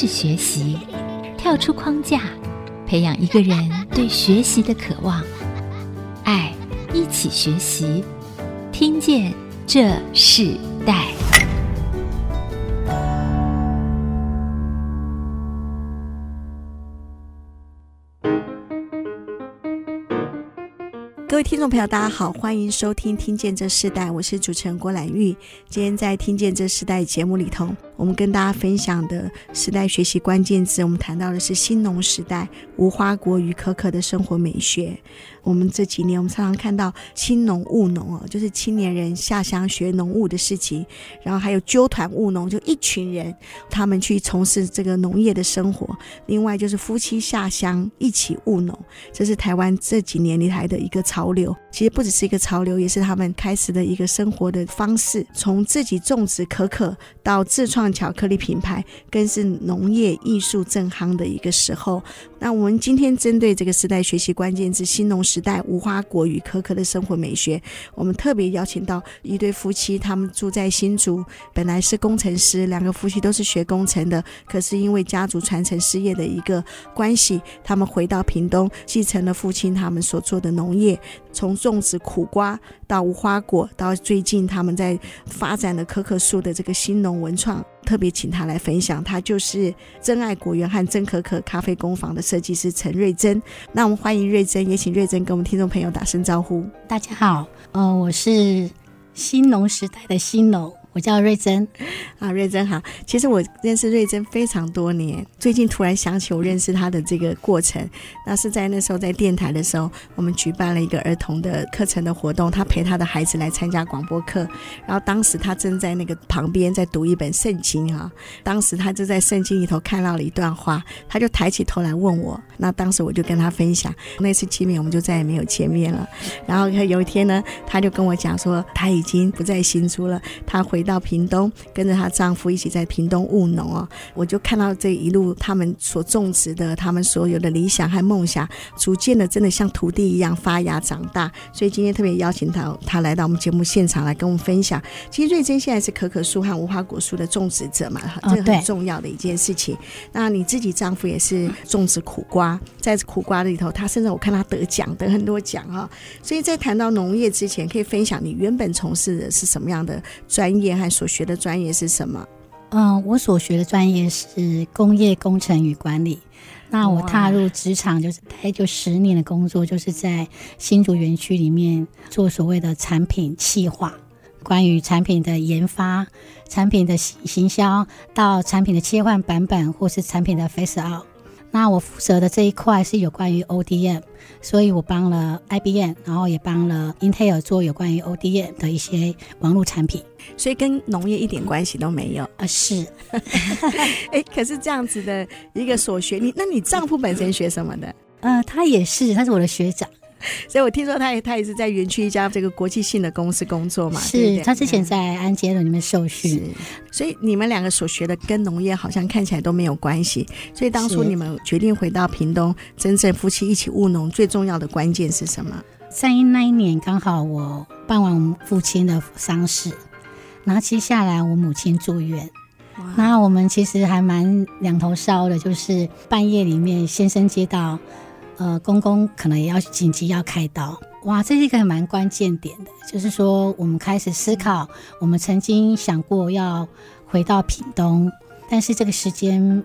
是学习，跳出框架，培养一个人对学习的渴望。爱，一起学习，听见这世代。各位听众朋友，大家好，欢迎收听《听见这世代》，我是主持人郭兰玉。今天在《听见这世代》节目里头，我们跟大家分享的时代学习关键字，我们谈到的是新农时代无花果与可可的生活美学。我们这几年，我们常常看到青农务农哦，就是青年人下乡学农务的事情，然后还有揪团务农，就一群人他们去从事这个农业的生活。另外就是夫妻下乡一起务农，这是台湾这几年以来的一个潮流。其实不只是一个潮流，也是他们开始的一个生活的方式。从自己种植可可到自创巧克力品牌，更是农业艺术正夯的一个时候。那我们今天针对这个时代学习关键字“新农时代无花果与可可的生活美学”，我们特别邀请到一对夫妻，他们住在新竹，本来是工程师，两个夫妻都是学工程的，可是因为家族传承事业的一个关系，他们回到屏东，继承了父亲他们所做的农业，从种植苦瓜到无花果，到最近他们在发展的可可树的这个新农文创。特别请他来分享，他就是真爱果园和真可可咖啡工坊的设计师陈瑞珍。那我们欢迎瑞珍，也请瑞珍跟我们听众朋友打声招呼。大家好，呃，我是新农时代的新农。我叫瑞珍啊，瑞珍好。其实我认识瑞珍非常多年，最近突然想起我认识他的这个过程。那是在那时候在电台的时候，我们举办了一个儿童的课程的活动，他陪他的孩子来参加广播课。然后当时他正在那个旁边在读一本圣经哈，当时他就在圣经里头看到了一段话，他就抬起头来问我。那当时我就跟他分享，那次见面我们就再也没有见面了。然后有一天呢，他就跟我讲说他已经不在新竹了，他回。到屏东，跟着她丈夫一起在屏东务农哦，我就看到这一路他们所种植的，他们所有的理想和梦想，逐渐的真的像土地一样发芽长大。所以今天特别邀请他，他来到我们节目现场来跟我们分享。其实瑞珍现在是可可树和无花果树的种植者嘛，这个很重要的一件事情。那你自己丈夫也是种植苦瓜，在苦瓜里头，他甚至我看他得奖，得很多奖啊。所以在谈到农业之前，可以分享你原本从事的是什么样的专业？和所学的专业是什么？嗯，我所学的专业是工业工程与管理。那我踏入职场就是大概就十年的工作，就是在新竹园区里面做所谓的产品企划，关于产品的研发、产品的行销，到产品的切换版本，或是产品的 face out。那我负责的这一块是有关于 ODM，所以我帮了 IBM，然后也帮了 Intel 做有关于 ODM 的一些网络产品，所以跟农业一点关系都没有啊。是，哎，可是这样子的一个所学，你那你丈夫本身学什么的？呃，他也是，他是我的学长。所以我听说他也他也是在园区一家这个国际性的公司工作嘛，是对对，他之前在安捷伦里面受训，所以你们两个所学的跟农业好像看起来都没有关系。所以当初你们决定回到屏东，真正夫妻一起务农，最重要的关键是什么？在那一年刚好我办完我们父亲的丧事，然后接下来我母亲住院，那我们其实还蛮两头烧的，就是半夜里面先生接到。呃，公公可能也要紧急要开刀，哇，这是一个蛮关键点的，就是说我们开始思考，我们曾经想过要回到屏东，但是这个时间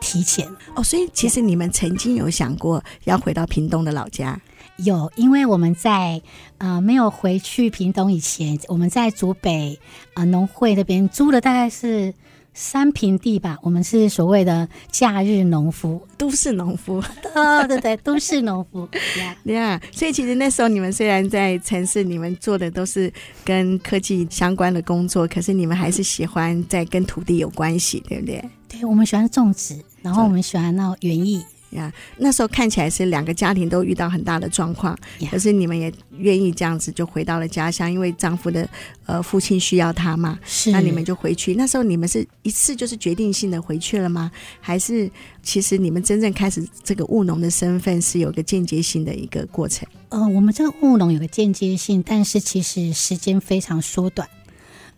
提前哦，所以其实你们曾经有想过要回到屏东的老家？有，因为我们在呃没有回去屏东以前，我们在竹北呃农会那边租了大概是。三平地吧，我们是所谓的假日农夫，都市农夫，对对对，都市农夫，对啊。所以其实那时候你们虽然在城市，你们做的都是跟科技相关的工作，可是你们还是喜欢在跟土地有关系，对不对？对，我们喜欢种植，然后我们喜欢那园艺。呀，那时候看起来是两个家庭都遇到很大的状况，可是你们也愿意这样子就回到了家乡，因为丈夫的呃父亲需要他嘛，是，那你们就回去。那时候你们是一次就是决定性的回去了吗？还是其实你们真正开始这个务农的身份是有个间接性的一个过程？呃，我们这个务农有个间接性，但是其实时间非常缩短。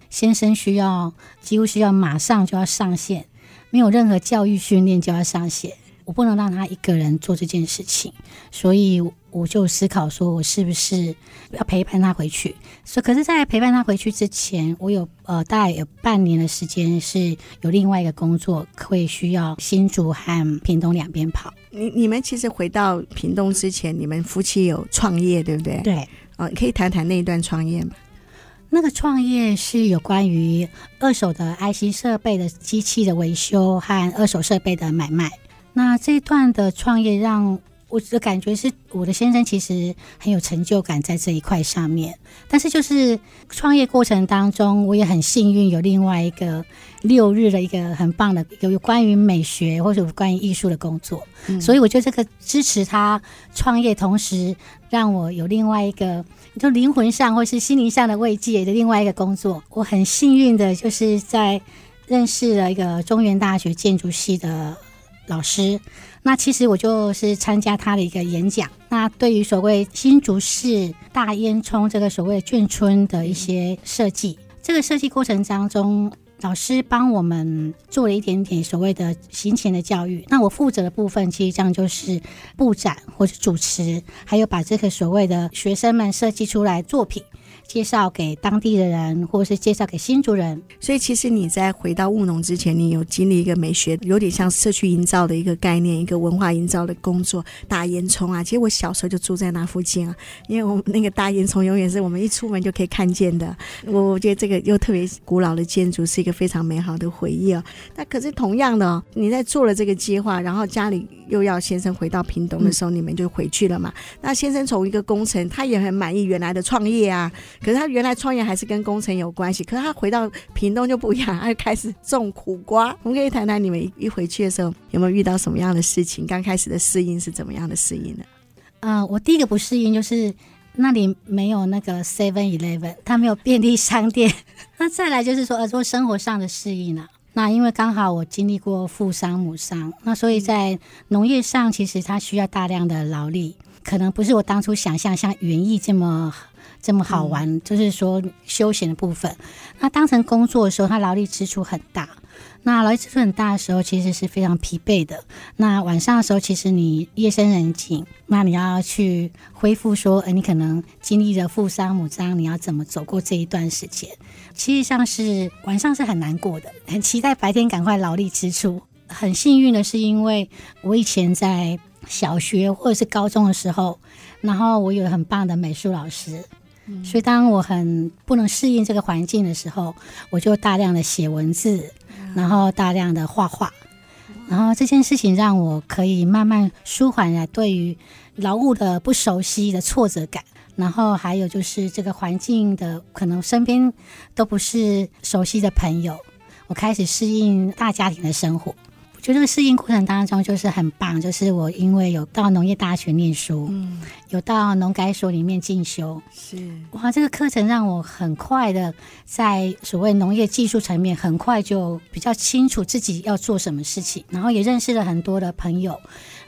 先生需要几乎需要马上就要上线。没有任何教育训练就要上学，我不能让他一个人做这件事情，所以我就思考说，我是不是要陪伴他回去？所，可是，在陪伴他回去之前，我有呃大概有半年的时间是有另外一个工作，会需要新竹和屏东两边跑。你你们其实回到屏东之前，你们夫妻有创业，对不对？对。哦，你可以谈谈那一段创业吗？那个创业是有关于二手的 IC 设备的机器的维修和二手设备的买卖。那这一段的创业让。我的感觉是，我的先生其实很有成就感在这一块上面。但是就是创业过程当中，我也很幸运有另外一个六日的一个很棒的有有关于美学或者关于艺术的工作，嗯、所以我觉得这个支持他创业，同时让我有另外一个就灵魂上或是心灵上的慰藉的另外一个工作。我很幸运的就是在认识了一个中原大学建筑系的老师。那其实我就是参加他的一个演讲。那对于所谓新竹市大烟囱这个所谓眷村的一些设计，这个设计过程当中，老师帮我们做了一点点所谓的行前的教育。那我负责的部分，其实这样就是布展或者主持，还有把这个所谓的学生们设计出来作品。介绍给当地的人，或者是介绍给新竹人。所以，其实你在回到务农之前，你有经历一个美学，有点像社区营造的一个概念，一个文化营造的工作。大烟囱啊，其实我小时候就住在那附近啊，因为我们那个大烟囱永远是我们一出门就可以看见的。我我觉得这个又特别古老的建筑是一个非常美好的回忆啊。那可是同样的哦，你在做了这个计划，然后家里又要先生回到屏东的时候，你们就回去了嘛？那先生从一个工程，他也很满意原来的创业啊。可是他原来创业还是跟工程有关系，可是他回到屏东就不一样，他就开始种苦瓜。我们可以谈谈你们一回去的时候有没有遇到什么样的事情？刚开始的适应是怎么样的适应呢？嗯、呃，我第一个不适应就是那里没有那个 Seven Eleven，它没有便利商店。那再来就是说，呃，做生活上的适应了、那因为刚好我经历过父丧母丧，那所以在农业上其实它需要大量的劳力，可能不是我当初想象像园艺这么。这么好玩，嗯、就是说休闲的部分。那当成工作的时候，他劳力支出很大。那劳力支出很大的时候，其实是非常疲惫的。那晚上的时候，其实你夜深人静，那你要去恢复说，哎，你可能经历了父丧母丧，你要怎么走过这一段时间？其实上是晚上是很难过的，很期待白天赶快劳力支出。很幸运的是，因为我以前在小学或者是高中的时候，然后我有很棒的美术老师。所以，当我很不能适应这个环境的时候，我就大量的写文字，然后大量的画画，然后这件事情让我可以慢慢舒缓了对于劳务的不熟悉的挫折感，然后还有就是这个环境的可能身边都不是熟悉的朋友，我开始适应大家庭的生活。就这个适应过程当中，就是很棒。就是我因为有到农业大学念书，嗯，有到农改所里面进修，是哇，这个课程让我很快的在所谓农业技术层面，很快就比较清楚自己要做什么事情，然后也认识了很多的朋友。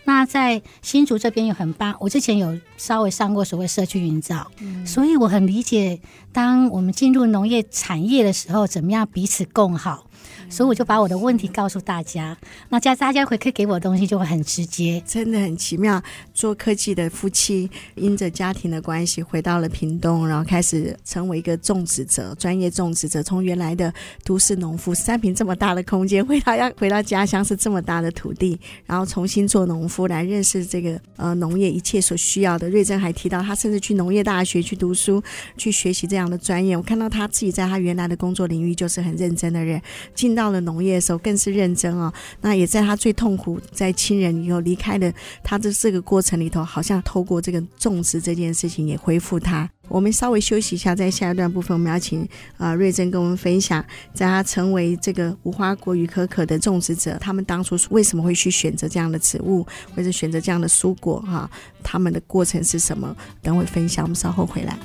那在新竹这边有很棒，我之前有稍微上过所谓社区营造，嗯，所以我很理解，当我们进入农业产业的时候，怎么样彼此共好。所以我就把我的问题告诉大家，那家大家回馈给我的东西就会很直接，真的很奇妙。做科技的夫妻，因着家庭的关系回到了屏东，然后开始成为一个种植者，专业种植者。从原来的都市农夫，三坪这么大的空间，回到要回到家乡是这么大的土地，然后重新做农夫来认识这个呃农业一切所需要的。瑞珍还提到，他甚至去农业大学去读书，去学习这样的专业。我看到他自己在他原来的工作领域就是很认真的人，进到。到了农业的时候，更是认真哦。那也在他最痛苦，在亲人以后离开的他的这个过程里头，好像透过这个种植这件事情也恢复他。我们稍微休息一下，在下一段部分，我们要请啊、瑞珍跟我们分享，在他成为这个无花果与可可的种植者，他们当初为什么会去选择这样的植物，或者选择这样的蔬果哈、他们的过程是什么？等会分享，我们稍后回来。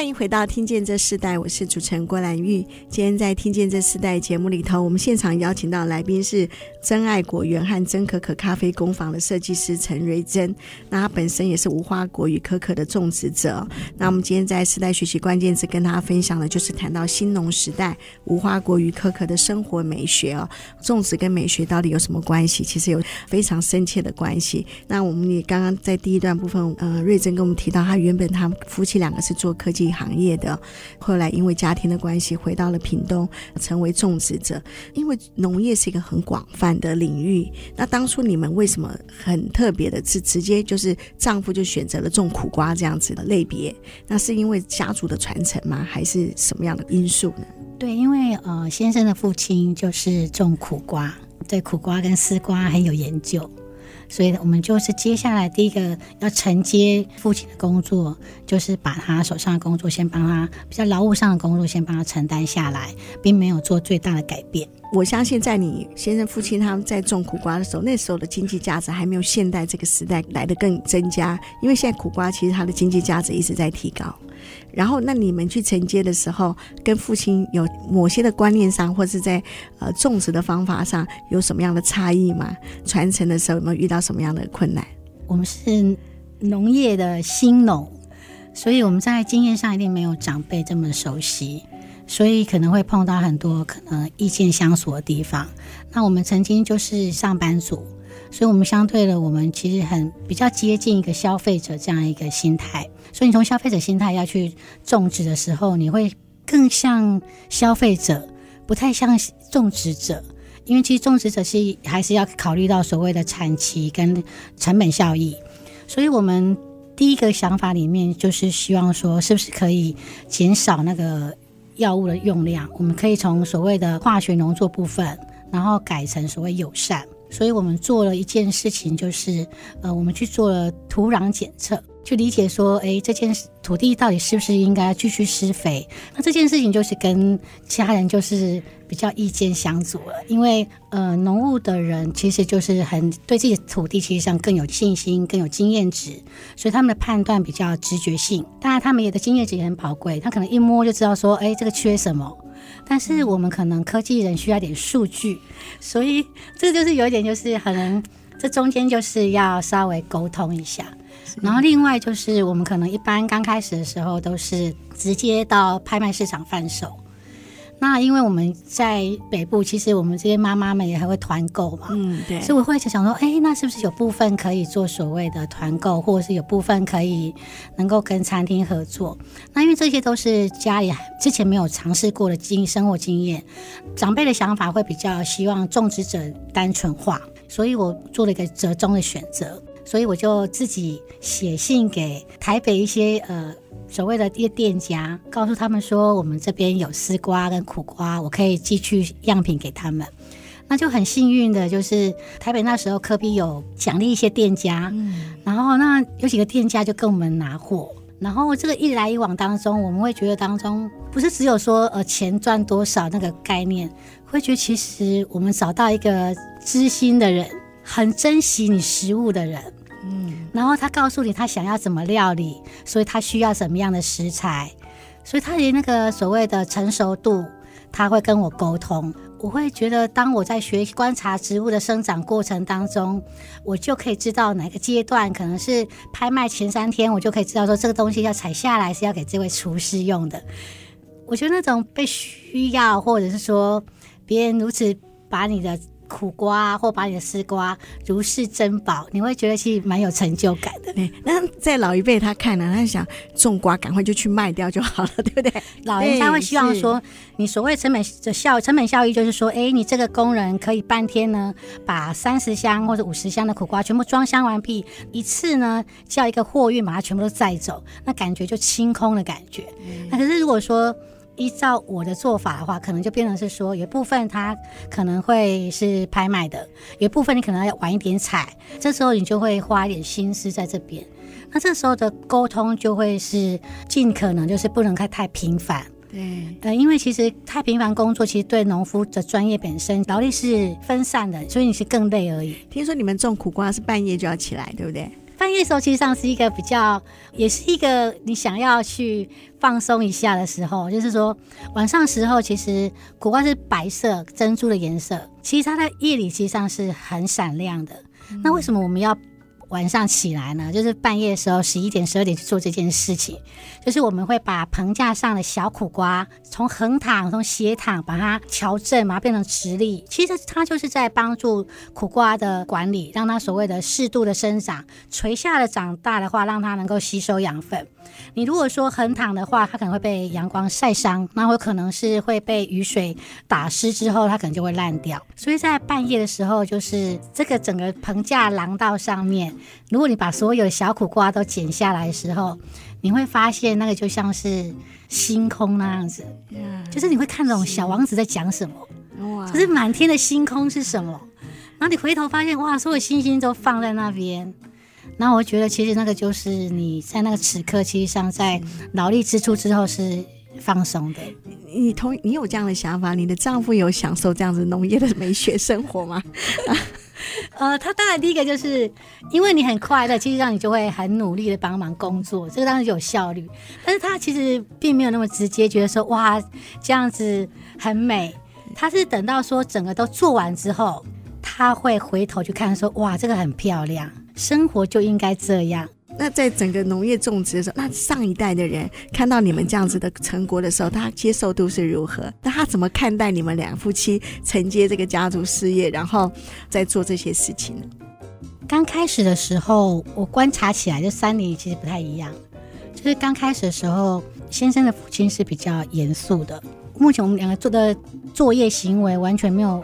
欢迎回到《听见这世代》，我是主持人郭兰玉。今天在《听见这世代》节目里头，我们现场邀请到来宾是珍爱果园和珍可可咖啡工坊的设计师陈瑞珍。那他本身也是无花果与可可的种植者。那我们今天在世代学习关键字跟大家分享的，就是谈到新农时代无花果与可可的生活美学哦。种植跟美学到底有什么关系？其实有非常深切的关系。那我们也刚刚在第一段部分，呃，瑞珍跟我们提到，他原本他夫妻两个是做科技。行业的，后来因为家庭的关系回到了屏东，成为种植者。因为农业是一个很广泛的领域，那当初你们为什么很特别的是直接就是丈夫就选择了种苦瓜这样子的类别？那是因为家族的传承吗？还是什么样的因素呢？对，因为呃先生的父亲就是种苦瓜，对苦瓜跟丝瓜很有研究。所以，我们就是接下来第一个要承接父亲的工作，就是把他手上的工作先帮他比较劳务上的工作先帮他承担下来，并没有做最大的改变。我相信，在你先生父亲他们在种苦瓜的时候，那时候的经济价值还没有现代这个时代来的更增加，因为现在苦瓜其实它的经济价值一直在提高。然后，那你们去承接的时候，跟父亲有某些的观念上，或是在呃种植的方法上有什么样的差异吗？传承的时候有没有遇到什么样的困难？我们是农业的新农，所以我们在经验上一定没有长辈这么熟悉，所以可能会碰到很多可能意见相左的地方。那我们曾经就是上班族。所以，我们相对的，我们其实很比较接近一个消费者这样一个心态。所以，你从消费者心态要去种植的时候，你会更像消费者，不太像种植者。因为其实种植者是还是要考虑到所谓的产期跟成本效益。所以我们第一个想法里面就是希望说，是不是可以减少那个药物的用量？我们可以从所谓的化学农作部分，然后改成所谓友善。所以我们做了一件事情，就是呃，我们去做了土壤检测，去理解说，哎，这件土地到底是不是应该继续施肥？那这件事情就是跟家人就是比较意见相左了，因为呃，农务的人其实就是很对自己土地其实上更有信心、更有经验值，所以他们的判断比较直觉性。当然，他们也的经验值也很宝贵，他可能一摸就知道说，哎，这个缺什么。但是我们可能科技人需要点数据，所以这就是有一点，就是可能这中间就是要稍微沟通一下。然后另外就是我们可能一般刚开始的时候都是直接到拍卖市场贩售。那因为我们在北部，其实我们这些妈妈们也还会团购嘛，嗯，对，所以我会想说，哎，那是不是有部分可以做所谓的团购，或者是有部分可以能够跟餐厅合作？那因为这些都是家里之前没有尝试过的经生活经验，长辈的想法会比较希望种植者单纯化，所以我做了一个折中的选择，所以我就自己写信给台北一些呃。所谓的一些店家，告诉他们说，我们这边有丝瓜跟苦瓜，我可以寄去样品给他们。那就很幸运的，就是台北那时候科比有奖励一些店家，嗯，然后那有几个店家就跟我们拿货，然后这个一来一往当中，我们会觉得当中不是只有说呃钱赚多少那个概念，会觉得其实我们找到一个知心的人，很珍惜你食物的人。嗯，然后他告诉你他想要怎么料理，所以他需要什么样的食材，所以他连那个所谓的成熟度，他会跟我沟通。我会觉得，当我在学观察植物的生长过程当中，我就可以知道哪个阶段可能是拍卖前三天，我就可以知道说这个东西要采下来是要给这位厨师用的。我觉得那种被需要，或者是说别人如此把你的。苦瓜或把你的丝瓜如是珍宝，你会觉得其实蛮有成就感的。对，那在老一辈他看呢，他想种瓜赶快就去卖掉就好了，对不对？老人家会希望说，你所谓成本的效成本效益就是说，哎，你这个工人可以半天呢，把三十箱或者五十箱的苦瓜全部装箱完毕，一次呢叫一个货运把它全部都载走，那感觉就清空的感觉。嗯、那可是如果说。依照我的做法的话，可能就变成是说，有部分它可能会是拍卖的，有部分你可能要晚一点采，这时候你就会花一点心思在这边。那这时候的沟通就会是尽可能就是不能太太频繁，对，呃，因为其实太频繁工作，其实对农夫的专业本身劳力是分散的，所以你是更累而已。听说你们种苦瓜是半夜就要起来，对不对？半夜时候，其实上是一个比较，也是一个你想要去放松一下的时候。就是说，晚上时候，其实苦瓜是白色珍珠的颜色，其实它在夜里其实上是很闪亮的。那为什么我们要？晚上起来呢，就是半夜的时候，十一点、十二点去做这件事情，就是我们会把棚架上的小苦瓜从横躺、从斜躺把它调正，把它变成直立。其实它就是在帮助苦瓜的管理，让它所谓的适度的生长，垂下的长大的话，让它能够吸收养分。你如果说横躺的话，它可能会被阳光晒伤，那会可能是会被雨水打湿之后，它可能就会烂掉。所以在半夜的时候，就是这个整个棚架廊道上面，如果你把所有的小苦瓜都剪下来的时候，你会发现那个就像是星空那样子就是你会看懂小王子在讲什么，哇，就是满天的星空是什么，然后你回头发现哇，所有星星都放在那边。那我觉得，其实那个就是你在那个此刻，其实上在劳力支出之后是放松的。你同你有这样的想法？你的丈夫有享受这样子农业的美学生活吗？呃，他当然第一个就是因为你很快乐，其实让你就会很努力的帮忙工作，这个当然有效率。但是他其实并没有那么直接觉得说哇这样子很美，他是等到说整个都做完之后，他会回头去看说哇这个很漂亮。生活就应该这样。那在整个农业种植的时候，那上一代的人看到你们这样子的成果的时候，他接受度是如何？那他怎么看待你们两夫妻承接这个家族事业，然后再做这些事情呢？刚开始的时候，我观察起来，这三年其实不太一样。就是刚开始的时候，先生的父亲是比较严肃的。目前我们两个做的作业行为完全没有。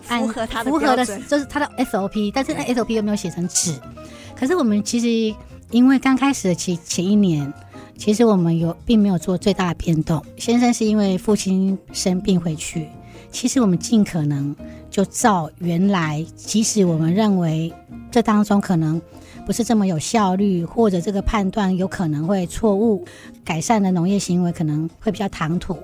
符合他的符合的，就是他的 SOP，但是那 SOP 又没有写成纸。可是我们其实因为刚开始的前前一年，其实我们有并没有做最大的变动。先生是因为父亲生病回去，其实我们尽可能就照原来，即使我们认为这当中可能不是这么有效率，或者这个判断有可能会错误，改善的农业行为可能会比较唐突。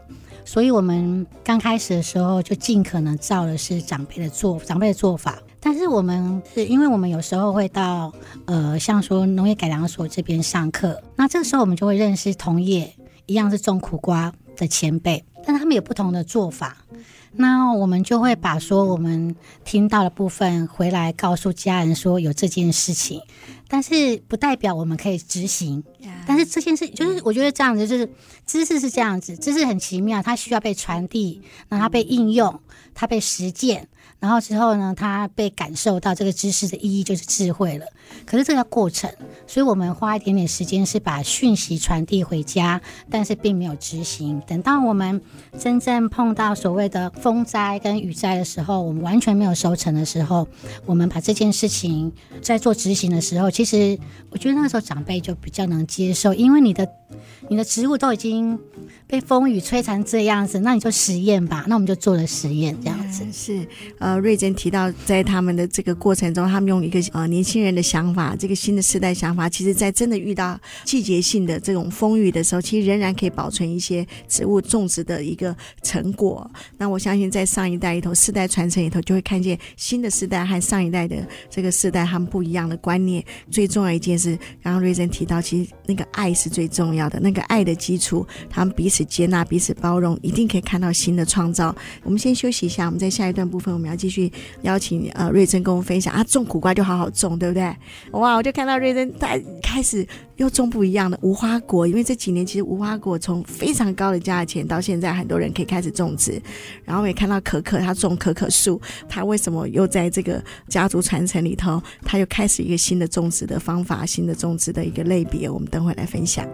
所以，我们刚开始的时候就尽可能照的是长辈的做长辈的做法。但是，我们是因为我们有时候会到呃，像说农业改良所这边上课，那这个时候我们就会认识同业一样是种苦瓜的前辈，但他们有不同的做法。那我们就会把说我们听到的部分回来告诉家人说有这件事情。但是不代表我们可以执行。但是这件事就是我觉得这样子，就是知识是这样子，知识很奇妙，它需要被传递，让它被应用，它被实践。然后之后呢，他被感受到这个知识的意义就是智慧了。可是这个过程，所以我们花一点点时间是把讯息传递回家，但是并没有执行。等到我们真正碰到所谓的风灾跟雨灾的时候，我们完全没有收成的时候，我们把这件事情在做执行的时候，其实我觉得那个时候长辈就比较能接受，因为你的你的植物都已经被风雨摧残这样子，那你就实验吧。那我们就做了实验，这样子、是呃。瑞珍提到，在他们的这个过程中，他们用一个呃年轻人的想法，这个新的时代想法，其实，在真的遇到季节性的这种风雨的时候，其实仍然可以保存一些植物种植的一个成果。那我相信，在上一代里头，世代传承里头，就会看见新的世代和上一代的这个世代他们不一样的观念。最重要一件事，刚刚瑞珍提到，其实那个爱是最重要的，那个爱的基础，他们彼此接纳、彼此包容，一定可以看到新的创造。我们先休息一下，我们在下一段部分，我们要。继续邀请呃瑞珍跟我们分享啊，种苦瓜就好好种，对不对？哇，我就看到瑞珍他开始又种不一样的无花果，因为这几年其实无花果从非常高的价钱到现在很多人可以开始种植，然后我也看到可可他种可可树，他为什么又在这个家族传承里头，他又开始一个新的种植的方法，新的种植的一个类别，我们等会来分享。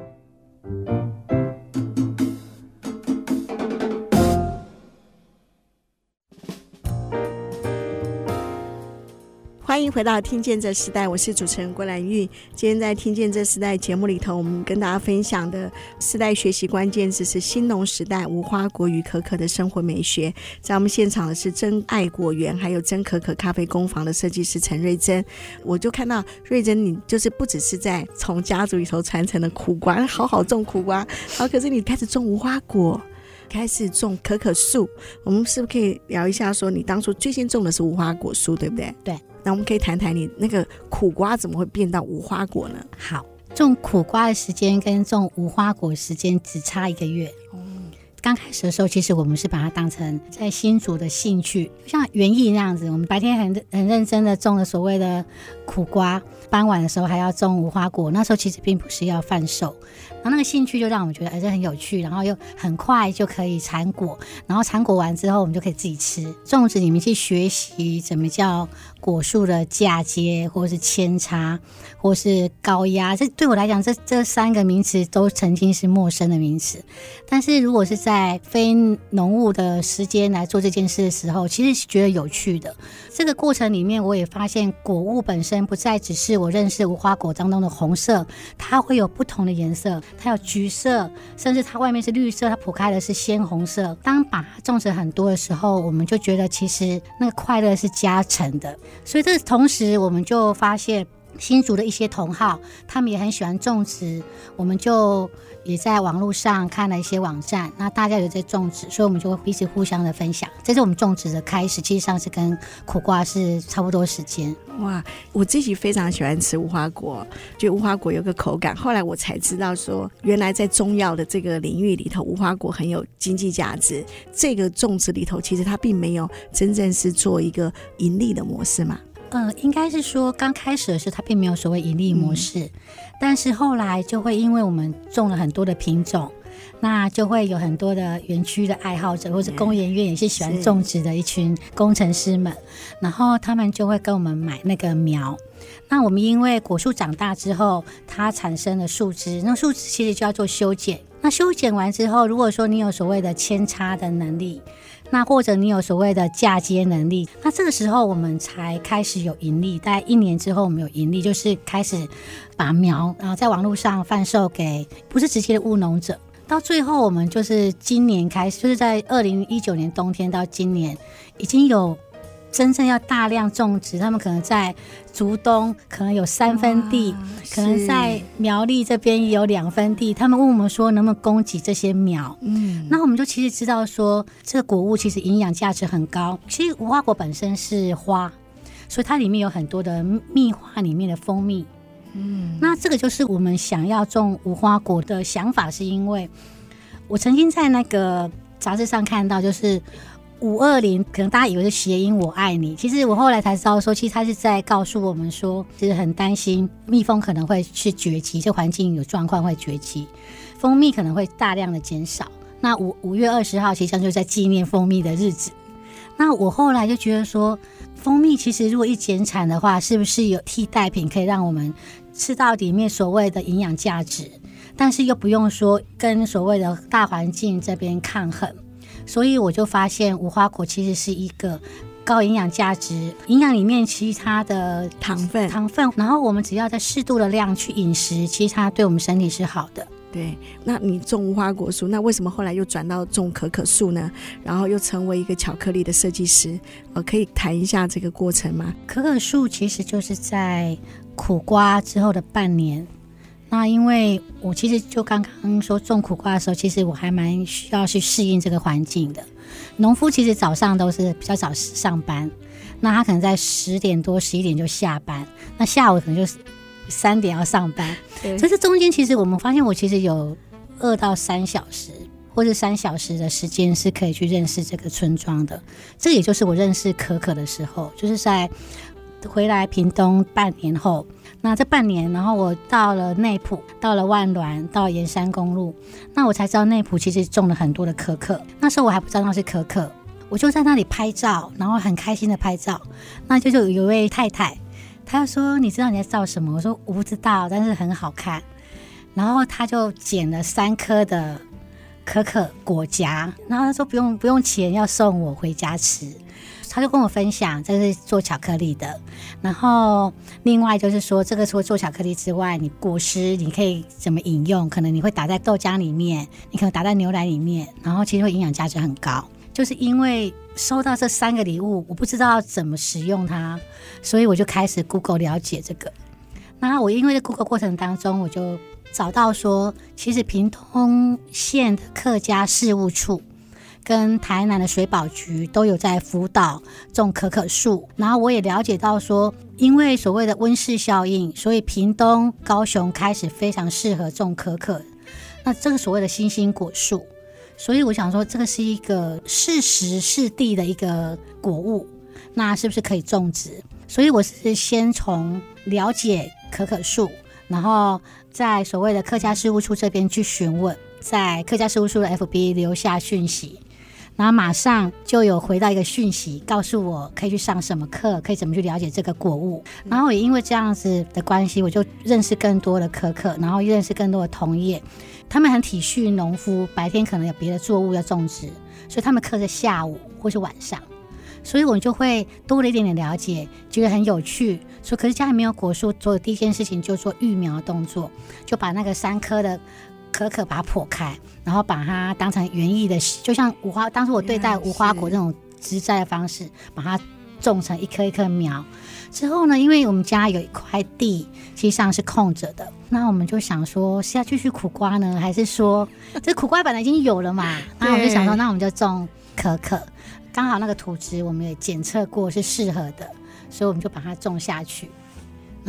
回到《听见这时代》，我是主持人郭兰玉。今天在《听见这时代》节目里头，我们跟大家分享的时代学习关键字是“新农时代无花果与可可的生活美学”。在我们现场的是真爱果园还有真可可咖啡工坊的设计师陈瑞珍。我就看到瑞珍，你就是不只是在从家族里头传承的苦瓜，好好种苦瓜，好，可是你开始种无花果。开始种可可树，我们是不是可以聊一下？说你当初最先种的是无花果树，对不对？对。那我们可以谈谈你那个苦瓜怎么会变到无花果呢？好，种苦瓜的时间跟种无花果时间只差一个月。刚开始的时候，其实我们是把它当成在新竹的兴趣，像园艺那样子。我们白天很很认真的种了所谓的苦瓜，傍晚的时候还要种无花果。那时候其实并不是要贩售，然后那个兴趣就让我们觉得哎，这很有趣，然后又很快就可以产果，然后产果完之后我们就可以自己吃。种植里面去学习怎么叫果树的嫁接，或是扦插，或是高压。这对我来讲，这这三个名词都曾经是陌生的名词。但是如果是在非农务的时间来做这件事的时候，其实是觉得有趣的。这个过程里面，我也发现果物本身不再只是我认识无花果当中的红色，它会有不同的颜色，它有橘色，甚至它外面是绿色，它铺开的是鲜红色。当把它种植很多的时候，我们就觉得其实那个快乐是加成的。所以这同时，我们就发现新竹的一些同好，他们也很喜欢种植，我们就。也在网络上看了一些网站，那大家有在种植，所以我们就会彼此互相的分享。这是我们种植的开始，其实上是跟苦瓜是差不多时间。哇，我自己非常喜欢吃无花果，就无花果有个口感。后来我才知道说，原来在中药的这个领域里头，无花果很有经济价值。这个种植里头，其实它并没有真正是做一个盈利的模式嘛。呃，应该是说刚开始的时候，它并没有所谓盈利模式，嗯，但是后来就会因为我们种了很多的品种，那就会有很多的园区的爱好者或者工研院也是喜欢种植的一群工程师们，然后他们就会跟我们买那个苗。那我们因为果树长大之后，它产生了树枝，那树枝其实就要做修剪。那修剪完之后，如果说你有所谓的扦插的能力。那或者你有所谓的嫁接能力，那这个时候我们才开始有盈利。大概一年之后，我们有盈利，就是开始把苗，然后在网络上贩售给不是直接的务农者。到最后，我们就是今年开始，就是在二零一九年冬天到今年，已经有。真正要大量种植，他们可能在竹东可能有三分地，可能在苗栗这边也有两分地。他们问我们说，能不能供给这些苗？嗯，那我们就其实知道说，这个果物其实营养价值很高。其实无花果本身是花，所以它里面有很多的蜜花里面的蜂蜜。嗯，那这个就是我们想要种无花果的想法，是因为我曾经在那个杂志上看到，就是。五二零，可能大家以为是谐音“我爱你”，其实我后来才知道说，其实他是在告诉我们说，其实很担心蜜蜂可能会去绝迹，这环境有状况会绝迹，蜂蜜可能会大量的减少。那五五月二十号，其实就在纪念蜂蜜的日子。那我后来就觉得说，蜂蜜其实如果一减产的话，是不是有替代品可以让我们吃到里面所谓的营养价值，但是又不用说跟所谓的大环境这边抗衡？所以我就发现无花果其实是一个高营养价值，营养里面其他的糖分，糖分，然后我们只要在适度的量去饮食，其实它对我们身体是好的。对，那你种无花果树，那为什么后来又转到种可可树呢？然后又成为一个巧克力的设计师，呃，可以谈一下这个过程吗？可可树其实就是在苦瓜之后的半年。那因为我其实就刚刚说种苦瓜的时候，其实我还蛮需要去适应这个环境的。农夫其实早上都是比较早上班，那他可能在十点多、十一点就下班，那下午可能就三点要上班。对，所以这中间其实我们发现，我其实有二到三小时，或者三小时的时间是可以去认识这个村庄的。这也就是我认识可可的时候，就是在回来屏东半年后。那这半年，然后我到了内埔，到了万峦，到盐山公路，那我才知道内埔其实种了很多的可可。那时候我还不知道那是可可，我就在那里拍照，然后很开心的拍照。那就就有一位太太，她说：“你知道你在照什么？”我说：“我不知道，但是很好看。”然后她就捡了三颗的可可果荚，然后她说：“不用不用钱，要送我回家吃。”他就跟我分享，这是做巧克力的。然后另外就是说，这个除了做巧克力之外，你果实你可以怎么饮用？可能你会打在豆浆里面，你可能打在牛奶里面，然后其实会营养价值很高。就是因为收到这三个礼物，我不知道怎么使用它，所以我就开始 Google 了解这个。那我因为在 Google 过程当中，我就找到说，其实屏东县的客家事务处。跟台南的水保局都有在辅导种可可树，然后我也了解到说，因为所谓的温室效应，所以屏东、高雄开始非常适合种可可。那这个所谓的新兴果树，所以我想说，这个是一个适时适地的一个果物，那是不是可以种植？所以我是先从了解可可树，然后在所谓的客家事务处这边去询问，在客家事务处的 FB 留下讯息。然后马上就有回到一个讯息，告诉我可以去上什么课，可以怎么去了解这个果物。然后也因为这样子的关系，我就认识更多的可可，然后认识更多的同业。他们很体恤农夫，白天可能有别的作物要种植，所以他们课在下午或是晚上。所以我就会多了一点点了解，觉得很有趣。说可是家里没有果树，做的第一件事情就做育苗动作，就把那个三颗的。可可把它破开，然后把它当成园艺的，就像无花。当时我对待无花果这种植栽的方式，把它种成一棵一棵苗。之后呢，因为我们家有一块地，实际上是空着的，那我们就想说是要继续苦瓜呢，还是说这苦瓜本来已经有了嘛？那我们就想说，那我们就种可可。刚好那个土质我们也检测过是适合的，所以我们就把它种下去。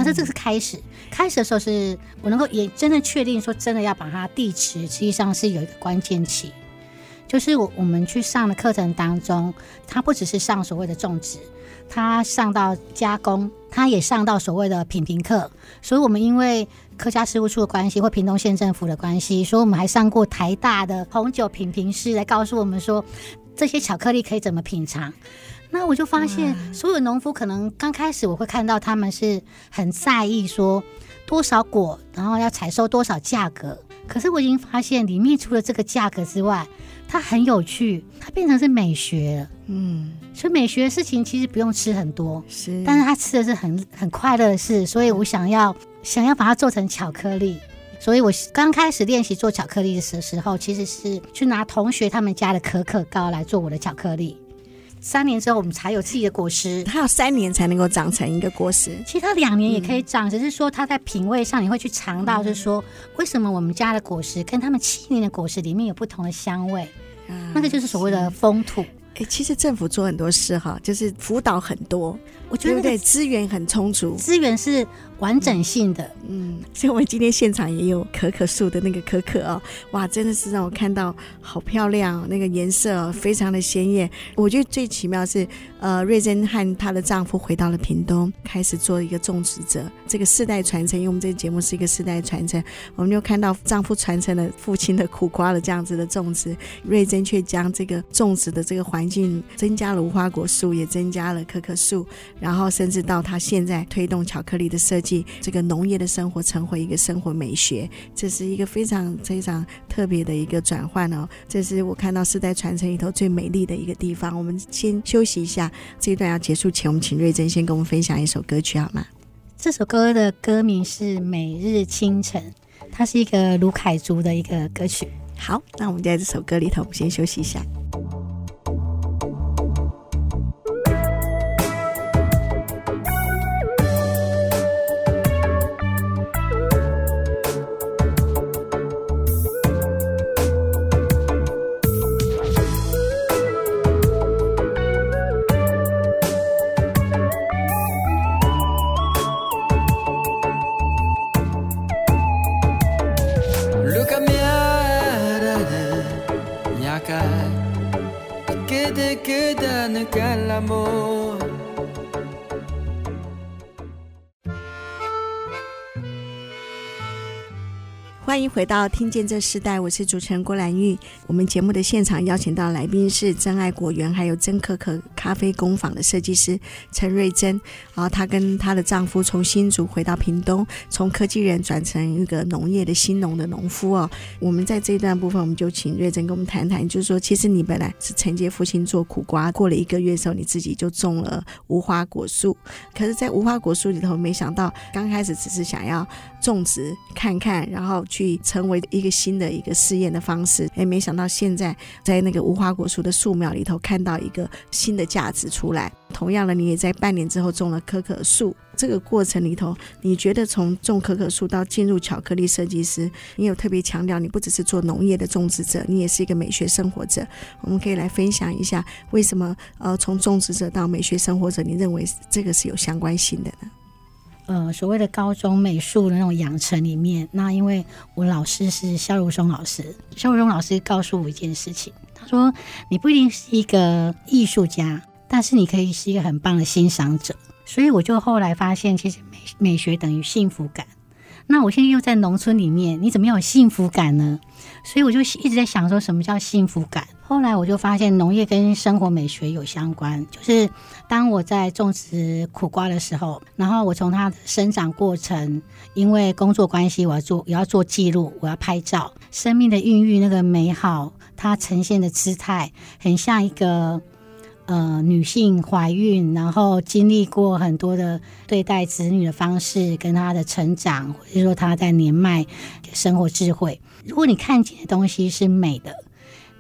那这这是开始，开始的时候是我能够也真的确定说，真的要把它地持，实际上是有一个关键期，就是我我们去上的课程当中，它不只是上所谓的种植，它上到加工，它也上到所谓的品评课。所以，我们因为客家事务处的关系或屏东县政府的关系，所以我们还上过台大的红酒品评师来告诉我们说，这些巧克力可以怎么品尝。那我就发现，所有农夫可能刚开始我会看到他们是很在意说多少果，然后要采收多少价格。可是我已经发现，里面除了这个价格之外，它很有趣，它变成是美学了。嗯，所以美学的事情其实不用吃很多，是，但是他吃的是很很快乐的事。所以我想要想要把它做成巧克力。所以我刚开始练习做巧克力的时时候，其实是去拿同学他们家的可可膏来做我的巧克力。三年之后，我们才有自己的果实。它要三年才能够长成一个果实。其实它两年也可以长，嗯、只是说它在品味上，你会去尝到，就是说为什么我们家的果实跟他们七年的果实里面有不同的香味。嗯、那个就是所谓的风土。哎，其实政府做很多事哈，就是辅导很多，我觉得、那个、对？资源很充足，资源是完整性的。嗯，所以我们今天现场也有可可树的那个可可哦，哇，真的是让我看到好漂亮，那个颜色、哦、非常的鲜艳。我觉得最奇妙是，呃，瑞珍和她的丈夫回到了屏东，开始做一个种植者，这个世代传承。因为我们这个节目是一个世代传承，我们就看到丈夫传承了父亲的苦瓜的这样子的种植，瑞珍却将这个种植的这个环环境增加了无花果树，也增加了可可树，然后甚至到他现在推动巧克力的设计，这个农业的生活成为一个生活美学，这是一个非常非常特别的一个转换哦。这是我看到世代传承里头最美丽的一个地方。我们先休息一下，这一段要结束前，我们请瑞珍先跟我们分享一首歌曲好吗？这首歌的歌名是《每日清晨》，它是一个卢凯族的一个歌曲。好，那我们在这首歌里头，我们先休息一下。回到《听见这时代》，我是主持人郭兰玉。我们节目的现场邀请到来宾是真爱果园还有曾可可咖啡工坊的设计师陈瑞珍。然后她跟她的丈夫从新竹回到屏东，从科技人转成一个农业的新农的农夫哦。我们在这一段部分，我们就请瑞珍跟我们谈谈，就是说，其实你本来是承接父亲做苦瓜，过了一个月的时候，你自己就种了无花果树。可是，在无花果树里头，没想到刚开始只是想要种植看看，然后去。去成为一个新的一个试验的方式。哎，没想到现在在那个无花果树的树苗里头看到一个新的价值出来。同样的，你也在半年之后种了可可树。这个过程里头，你觉得从种可可树到进入巧克力设计师，你有特别强调，你不只是做农业的种植者，你也是一个美学生活者。我们可以来分享一下，为什么呃从种植者到美学生活者，你认为这个是有相关性的呢？呃，所谓的高中美术的那种养成里面，那因为我老师是萧如松老师，萧如松老师告诉我一件事情，他说你不一定是一个艺术家，但是你可以是一个很棒的欣赏者。所以我就后来发现，其实美美学等于幸福感。那我现在又在农村里面，你怎么有幸福感呢？所以我就一直在想说，什么叫幸福感？后来我就发现，农业跟生活美学有相关。就是当我在种植苦瓜的时候，然后我从它的生长过程，因为工作关系，我要做，我要做记录，我要拍照，生命的孕育那个美好，它呈现的姿态，很像一个。呃，女性怀孕，然后经历过很多的对待子女的方式，跟她的成长，或者说她在年迈生活智慧。如果你看见的东西是美的。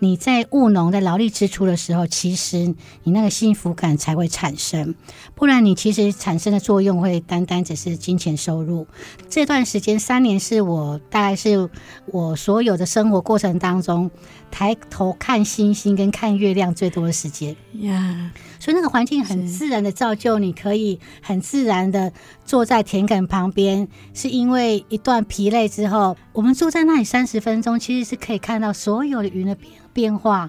你在务农、的劳力支出的时候，其实你那个幸福感才会产生，不然你其实产生的作用会单单只是金钱收入。这段时间三年是我大概是我所有的生活过程当中抬头看星星跟看月亮最多的时间呀。所以那个环境很自然的造就，你可以很自然的坐在田埂旁边，是因为一段疲累之后，我们坐在那里三十分钟，其实是可以看到所有的云的变变化。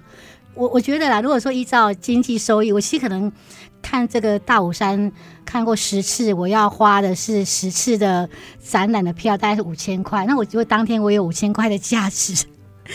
我我觉得啦，如果说依照经济收益，我其实可能看这个大武山看过十次，我要花的是十次的展览的票，大概是五千块。那我觉得当天我有五千块的价值。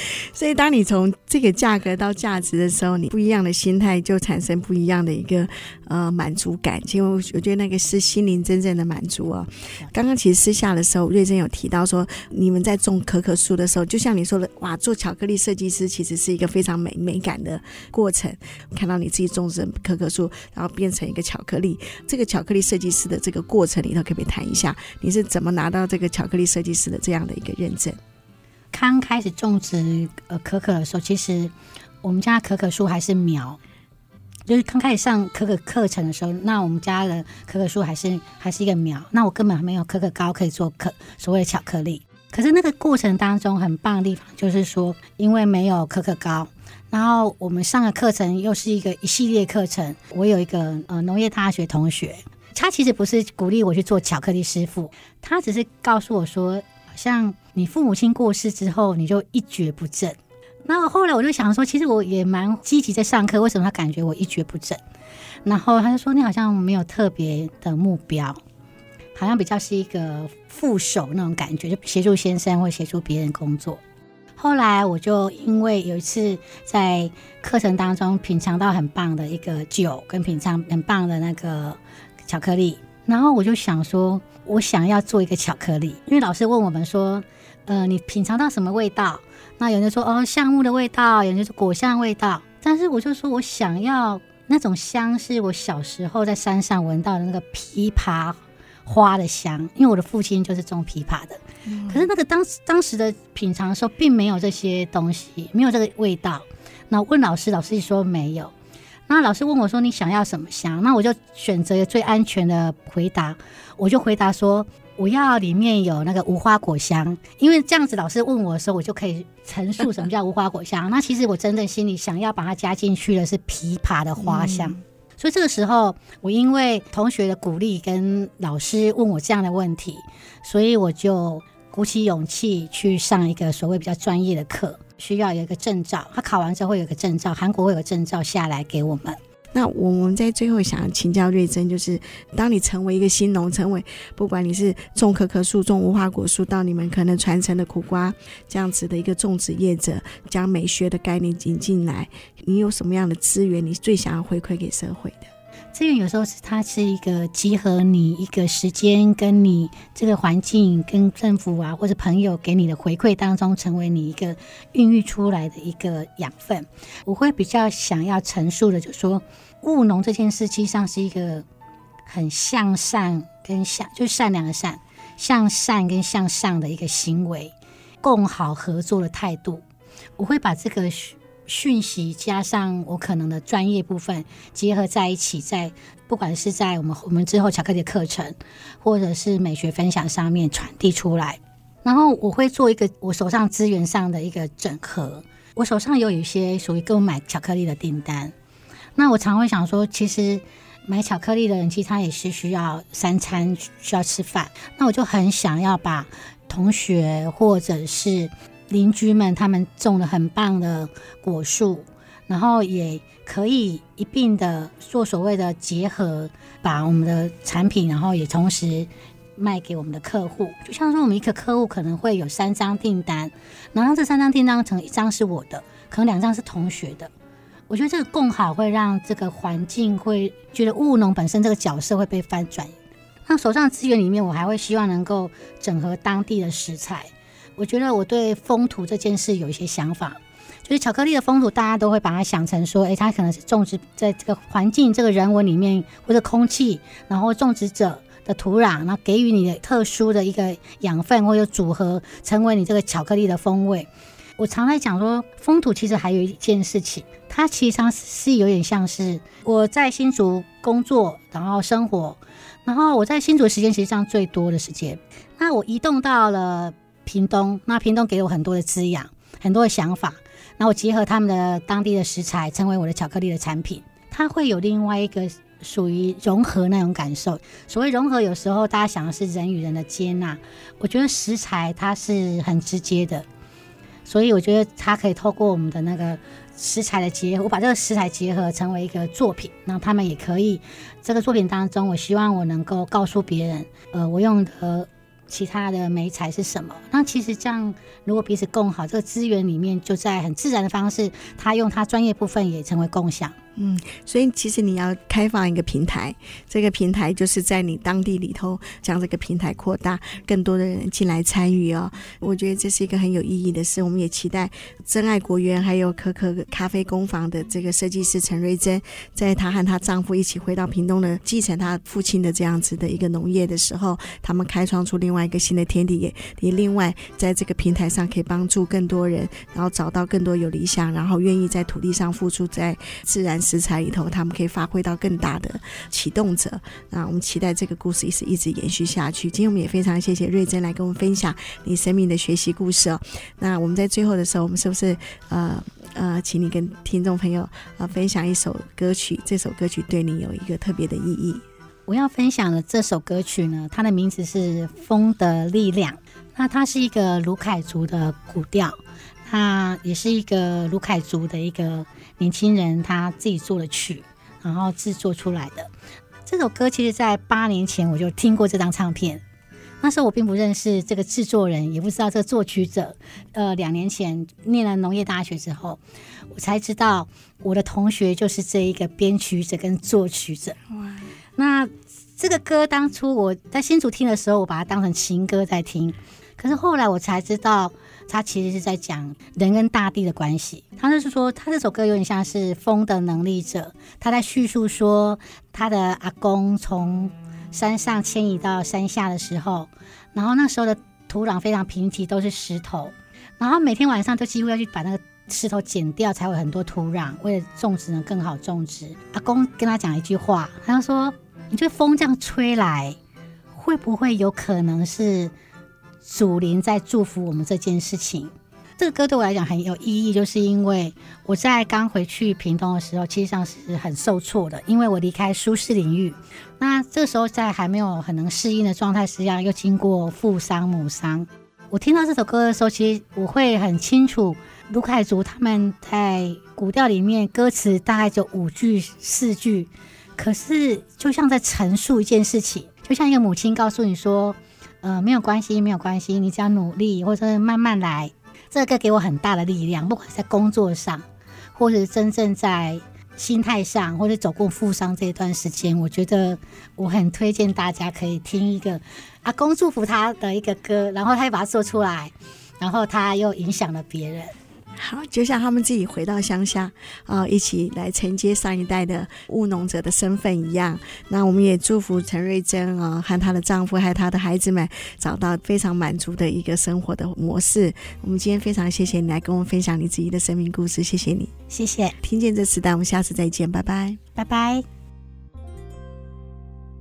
所以，当你从这个价格到价值的时候，你不一样的心态就产生不一样的一个呃满足感。因为我觉得那个是心灵真正的满足哦。刚刚其实私下的时候，瑞珍有提到说，你们在种可可树的时候，就像你说的，哇，做巧克力设计师其实是一个非常美美感的过程。看到你自己种植可可树，然后变成一个巧克力，这个巧克力设计师的这个过程里头，可不可以谈一下，你是怎么拿到这个巧克力设计师的这样的一个认证？刚开始种植呃可可的时候，其实我们家可可树还是苗，就是刚开始上可可课程的时候，那我们家的可可树还是还是一个苗，那我根本还没有可可膏可以做可所谓的巧克力。可是那个过程当中很棒的地方就是说，因为没有可可膏，然后我们上的课程又是一个一系列课程。我有一个呃农业大学同学，他其实不是鼓励我去做巧克力师傅，他只是告诉我说。好像你父母亲过世之后，你就一蹶不振。那后来我就想说，其实我也蛮积极在上课，为什么他感觉我一蹶不振？然后他就说，你好像没有特别的目标，好像比较是一个副手那种感觉，就协助先生或协助别人工作。后来我就因为有一次在课程当中品尝到很棒的一个酒，跟品尝很棒的那个巧克力。然后我就想说，我想要做一个巧克力，因为老师问我们说，呃，你品尝到什么味道？那有人说哦，橡木的味道，有人说果香味道。但是我就说我想要那种香，是我小时候在山上闻到的那个枇杷花的香，因为我的父亲就是种枇杷的。嗯。可是那个当时当时的品尝的时候，并没有这些东西，没有这个味道。那问老师，老师说没有。那老师问我说：“你想要什么香？”那我就选择最安全的回答，我就回答说：“我要里面有那个无花果香。”因为这样子，老师问我的时候，我就可以陈述什么叫无花果香。那其实我真正心里想要把它加进去的是枇杷的花香。嗯。所以这个时候，我因为同学的鼓励跟老师问我这样的问题，所以我就鼓起勇气去上一个所谓比较专业的课。需要有一个证照，他考完之后会有一个证照，韩国会有个证照下来给我们。那我们在最后想请教瑞珍，就是当你成为一个新农，成为不管你是种可可树、种无花果树，到你们可能传承的苦瓜这样子的一个种植业者，将美学的概念引进来，你有什么样的资源，你最想要回馈给社会的？资源有时候是它是一个集合你一个时间，跟你这个环境，跟政府啊或者朋友给你的回馈当中，成为你一个孕育出来的一个养分。我会比较想要陈述的，就是说务农这件事，实际上是一个很向善跟向，就善良的善，向善跟向上的一个行为。共好合作的态度。我会把这个讯息加上我可能的专业部分结合在一起，在不管是在我们我们之后巧克力的课程，或者是美学分享上面传递出来。然后我会做一个我手上资源上的一个整合。我手上有一些属于购买巧克力的订单。那我常会想说，其实买巧克力的人，其实他也是需要三餐需要吃饭。那我就很想要把同学或者是邻居们他们种了很棒的果树，然后也可以一并的做所谓的结合，把我们的产品，然后也同时卖给我们的客户。就像说，我们一个客户可能会有三张订单，然后这三张订单成一张是我的，可能两张是同学的。我觉得这个共好会让这个环境会觉得务农本身这个角色会被翻转。那手上资源里面，我还会希望能够整合当地的食材。我觉得我对风土这件事有一些想法，就是巧克力的风土，大家都会把它想成说，诶，它可能是种植在这个环境、这个人文里面，或者空气，然后种植者的土壤，然后给予你的特殊的一个养分，或者组合成为你这个巧克力的风味。我常在讲说，风土其实还有一件事情，它其实上是有点像是我在新竹工作，然后生活，然后我在新竹的时间实际上最多的时间，那我移动到了。屏东，那屏东给我很多的滋养，很多的想法。那我结合他们的当地的食材，成为我的巧克力的产品，它会有另外一个属于融合那种感受。所谓融合，有时候大家想的是人与人的接纳，我觉得食材它是很直接的，所以我觉得它可以透过我们的那个食材的结合，我把这个食材结合成为一个作品，那他们也可以这个作品当中，我希望我能够告诉别人，呃，我用的。其他的媒材是什么？那其实这样，如果彼此共好，这个资源里面就在很自然的方式，他用他专业部分也成为共享。嗯，所以其实你要开放一个平台，这个平台就是在你当地里头将这个平台扩大，更多的人进来参与哦。我觉得这是一个很有意义的事。我们也期待真爱果园还有可可咖啡工坊的这个设计师陈瑞珍，在她和她丈夫一起回到屏东的继承她父亲的这样子的一个农业的时候，他们开创出另外一个新的天地，也也另外在这个平台上可以帮助更多人，然后找到更多有理想，然后愿意在土地上付出，在自然。食材里头，他们可以发挥到更大的启动者。那我们期待这个故事也是一直延续下去。今天我们也非常谢谢瑞珍来跟我们分享你生命的学习故事哦。那我们在最后的时候，我们是不是呃呃，请你跟听众朋友呃分享一首歌曲？这首歌曲对你有一个特别的意义。我要分享的这首歌曲呢，它的名字是《风的力量》。那它是一个鲁凯族的古调，他也是一个卢凯族的一个。年轻人他自己做的曲，然后制作出来的这首歌，其实在八年前我就听过这张唱片。那时候我并不认识这个制作人，也不知道这个作曲者。呃，两年前念了农业大学之后，我才知道我的同学就是这一个编曲者跟作曲者。哇！那这个歌当初我在新竹听的时候，我把它当成情歌在听，可是后来我才知道。他其实是在讲人跟大地的关系。他就是说，他这首歌有点像是风的能力者，他在叙述说他的阿公从山上迁移到山下的时候，然后那时候的土壤非常贫瘠，都是石头，然后每天晚上都几乎要去把那个石头剪掉，才会很多土壤，为了种植能更好种植。阿公跟他讲一句话，他就说：“你这风这样吹来，会不会有可能是？”祖灵在祝福我们这件事情，这个歌对我来讲很有意义，就是因为我在刚回去屏东的时候，其实上是很受挫的，因为我离开舒适领域。那这时候在还没有很能适应的状态之下，又经过父丧母丧，我听到这首歌的时候，其实我会很清楚，鲁凯族他们在古调里面歌词大概就五句四句，可是就像在陈述一件事情，就像一个母亲告诉你说。呃，没有关系，没有关系，你只要努力，或者是慢慢来。这个给我很大的力量，不管在工作上，或者真正在心态上，或者走过负伤这一段时间，我觉得我很推荐大家可以听一个阿公祝福他的一个歌，然后他又把它做出来，然后他又影响了别人。好，就像他们自己回到乡下啊，一起来承接上一代的务农者的身份一样。那我们也祝福陈瑞珍啊，和她的丈夫还有她的孩子们找到非常满足的一个生活的模式。我们今天非常谢谢你来跟我们分享你自己的生命故事，谢谢你，谢谢。听见这时代，我们下次再见，拜拜，拜拜。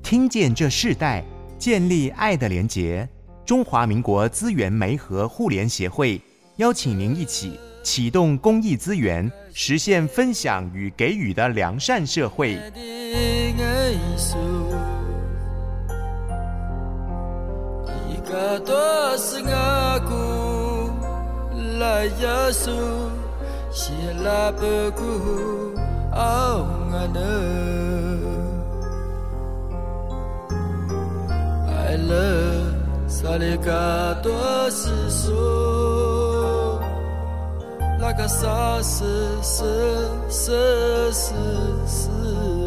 听见这世代，建立爱的连结。中华民国资源媒和互联协会邀请您一起。启动公益资源，实现分享与给予的良善社会。那个啥是是是是是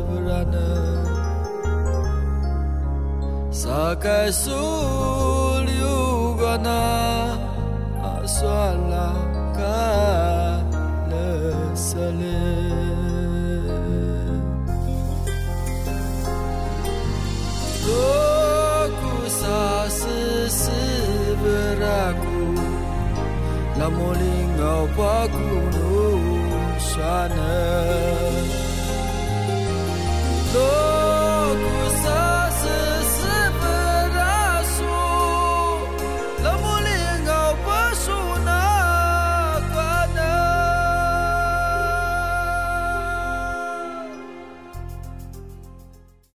不然呢？啥该数六个呢？啊，算了，干了啥嘞？多古啥是是不然古？